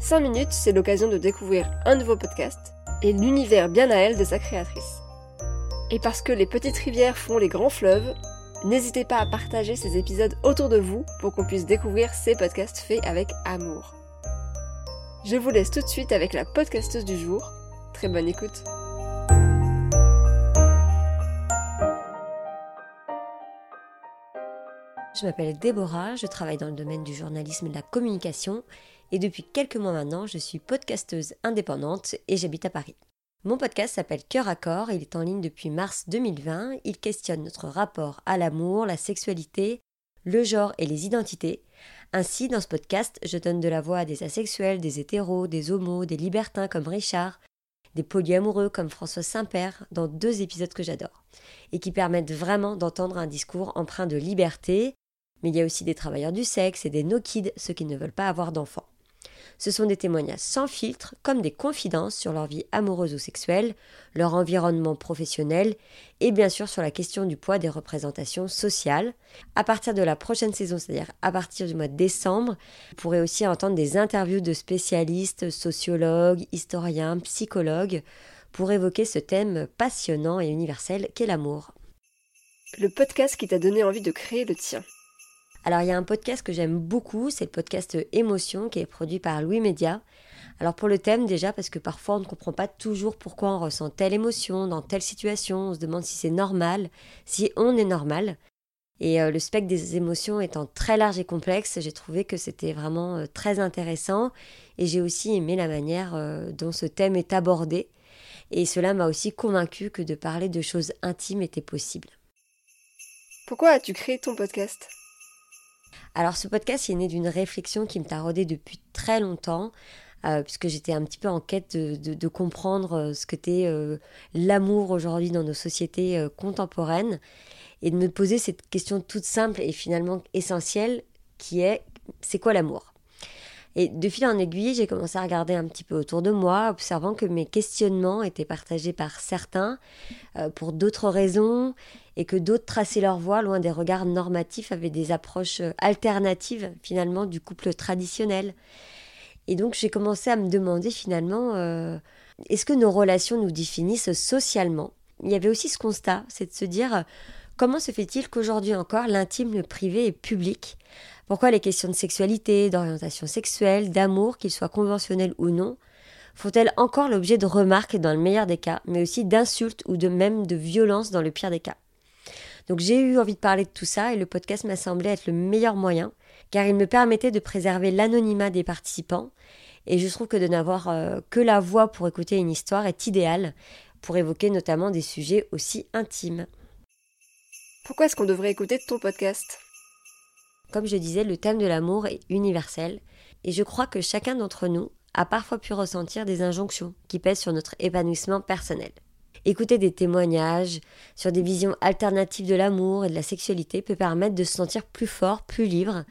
5 minutes, c'est l'occasion de découvrir un nouveau podcast et l'univers bien à elle de sa créatrice. Et parce que les petites rivières font les grands fleuves, n'hésitez pas à partager ces épisodes autour de vous pour qu'on puisse découvrir ces podcasts faits avec amour. Je vous laisse tout de suite avec la podcasteuse du jour. Très bonne écoute. Je m'appelle Déborah, je travaille dans le domaine du journalisme et de la communication et depuis quelques mois maintenant, je suis podcasteuse indépendante et j'habite à Paris. Mon podcast s'appelle Cœur à corps, il est en ligne depuis mars 2020, il questionne notre rapport à l'amour, la sexualité, le genre et les identités. Ainsi, dans ce podcast, je donne de la voix à des asexuels, des hétéros, des homos, des libertins comme Richard, des polyamoureux comme François Saint-Père, dans deux épisodes que j'adore, et qui permettent vraiment d'entendre un discours empreint de liberté, mais il y a aussi des travailleurs du sexe et des no-kids, ceux qui ne veulent pas avoir d'enfants. Ce sont des témoignages sans filtre, comme des confidences sur leur vie amoureuse ou sexuelle, leur environnement professionnel et bien sûr sur la question du poids des représentations sociales. À partir de la prochaine saison, c'est-à-dire à partir du mois de décembre, vous pourrez aussi entendre des interviews de spécialistes, sociologues, historiens, psychologues pour évoquer ce thème passionnant et universel qu'est l'amour. Le podcast qui t'a donné envie de créer le tien. Alors il y a un podcast que j'aime beaucoup, c'est le podcast Émotion qui est produit par Louis Média. Alors pour le thème déjà parce que parfois on ne comprend pas toujours pourquoi on ressent telle émotion dans telle situation, on se demande si c'est normal, si on est normal. Et euh, le spectre des émotions étant très large et complexe, j'ai trouvé que c'était vraiment euh, très intéressant et j'ai aussi aimé la manière euh, dont ce thème est abordé. Et cela m'a aussi convaincu que de parler de choses intimes était possible. Pourquoi as-tu créé ton podcast? Alors ce podcast est né d'une réflexion qui me taraudait depuis très longtemps, euh, puisque j'étais un petit peu en quête de, comprendre euh, ce que euh, l'amour aujourd'hui dans nos sociétés contemporaines, et de me poser cette question toute simple et finalement essentielle, qui est c'est quoi l'amour? Et de fil en aiguille, j'ai commencé à regarder un petit peu autour de moi, observant que mes questionnements étaient partagés par certains pour d'autres raisons, et que d'autres traçaient leur voie loin des regards normatifs, avaient des approches euh, alternatives finalement du couple traditionnel. Et donc j'ai commencé à me demander finalement, euh, est-ce que nos relations nous définissent socialement? Il y avait aussi ce constat, c'est de se dire, euh, comment se fait-il qu'aujourd'hui encore l'intime, le privé est public? Pourquoi les questions de sexualité, d'orientation sexuelle, d'amour, qu'ils soient conventionnels ou non, font-elles encore l'objet de remarques dans le meilleur des cas, mais aussi d'insultes ou de même de violences dans le pire des cas? Donc j'ai eu envie de parler de tout ça et le podcast m'a semblé être le meilleur moyen car il me permettait de préserver l'anonymat des participants. Et je trouve que de n'avoir euh, que la voix pour écouter une histoire est idéal pour évoquer notamment des sujets aussi intimes. Pourquoi est-ce qu'on devrait écouter ton podcast? Comme je disais, le thème de l'amour est universel et je crois que chacun d'entre nous a parfois pu ressentir des injonctions qui pèsent sur notre épanouissement personnel. Écouter des témoignages sur des visions alternatives de l'amour et de la sexualité peut permettre de se sentir plus fort, plus libre,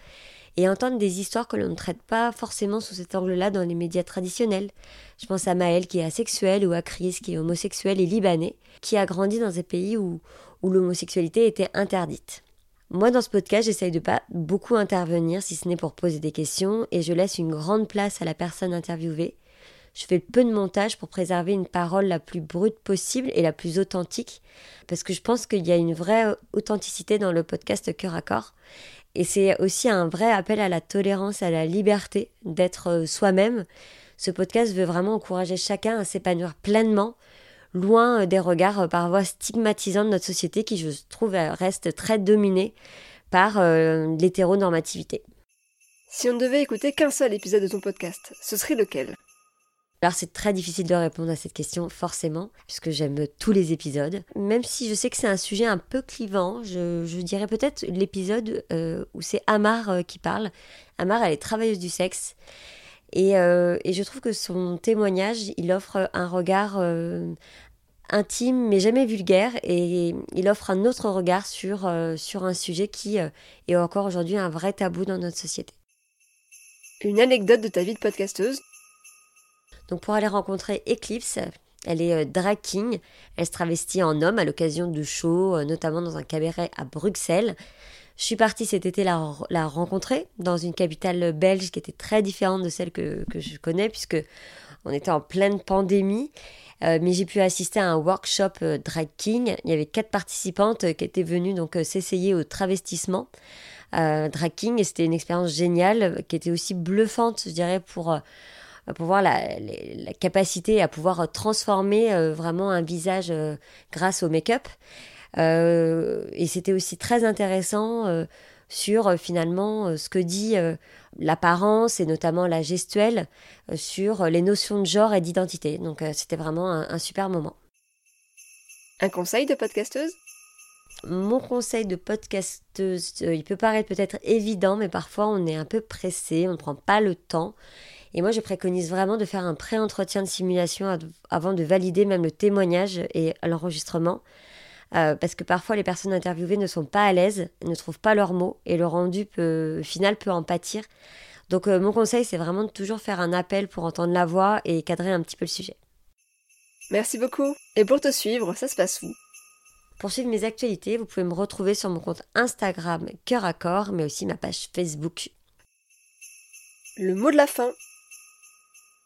et entendre des histoires que l'on ne traite pas forcément sous cet angle-là dans les médias traditionnels. Je pense à Maël qui est asexuel ou à Chris qui est homosexuel et libanais, qui a grandi dans un pays où, où l'homosexualité était interdite. Moi, dans ce podcast, j'essaye de pas beaucoup intervenir, si ce n'est pour poser des questions, et je laisse une grande place à la personne interviewée. Je fais peu de montage pour préserver une parole la plus brute possible et la plus authentique, parce que je pense qu'il y a une vraie authenticité dans le podcast Cœur à Corps. Et c'est aussi un vrai appel à la tolérance, à la liberté d'être euh, soi-même. Ce podcast veut vraiment encourager chacun à s'épanouir pleinement, loin euh, des regards euh, parfois stigmatisants de notre société qui, je trouve, reste très dominée par l'hétéronormativité. Si on ne devait écouter qu'un seul épisode de ton podcast, ce serait lequel? Alors c'est très difficile de répondre à cette question forcément, puisque j'aime tous les épisodes. Même si je sais que c'est un sujet un peu clivant, je, dirais peut-être l'épisode euh, où c'est Amar euh, qui parle. Amar, elle est travailleuse du sexe. Et, et, je trouve que son témoignage, il offre un regard intime mais jamais vulgaire et il offre un autre regard sur, euh, sur un sujet qui euh, est encore aujourd'hui un vrai tabou dans notre société. Une anecdote de ta vie de podcasteuse? Donc pour aller rencontrer Eclipse, elle est euh, drag king, elle se travestit en homme à l'occasion de shows, notamment dans un cabaret à Bruxelles. Je suis partie cet été la, la rencontrer dans une capitale belge qui était très différente de celle que, que je connais puisque on était en pleine pandémie euh, mais j'ai pu assister à un workshop euh, drag king. Il y avait quatre participantes euh, qui étaient venues donc s'essayer au travestissement. drag king et c'était une expérience géniale qui était aussi bluffante, je dirais, pour pour voir la, capacité à pouvoir transformer vraiment un visage grâce au make-up. Et c'était aussi très intéressant sur finalement ce que dit l'apparence et notamment la gestuelle euh, sur les notions de genre et d'identité. Donc euh, c'était vraiment un, super moment. Un conseil de podcasteuse? Mon conseil de podcasteuse, euh, il peut paraître peut-être évident, mais parfois on est un peu pressé, on ne prend pas le temps. Et moi, je préconise vraiment de faire un pré-entretien de simulation avant de valider même le témoignage et l'enregistrement. Parce que parfois les personnes interviewées ne sont pas à l'aise, ne trouvent pas leurs mots et le rendu final peut en pâtir. Donc euh, mon conseil, c'est vraiment de toujours faire un appel pour entendre la voix et cadrer un petit peu le sujet. Merci beaucoup. Et pour te suivre, ça se passe où? Pour suivre mes actualités, vous pouvez me retrouver sur mon compte Instagram Cœur à Corps, mais aussi ma page Facebook. Le mot de la fin.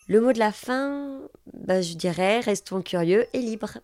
Le mot de la fin, bah, je dirais restons curieux et libres.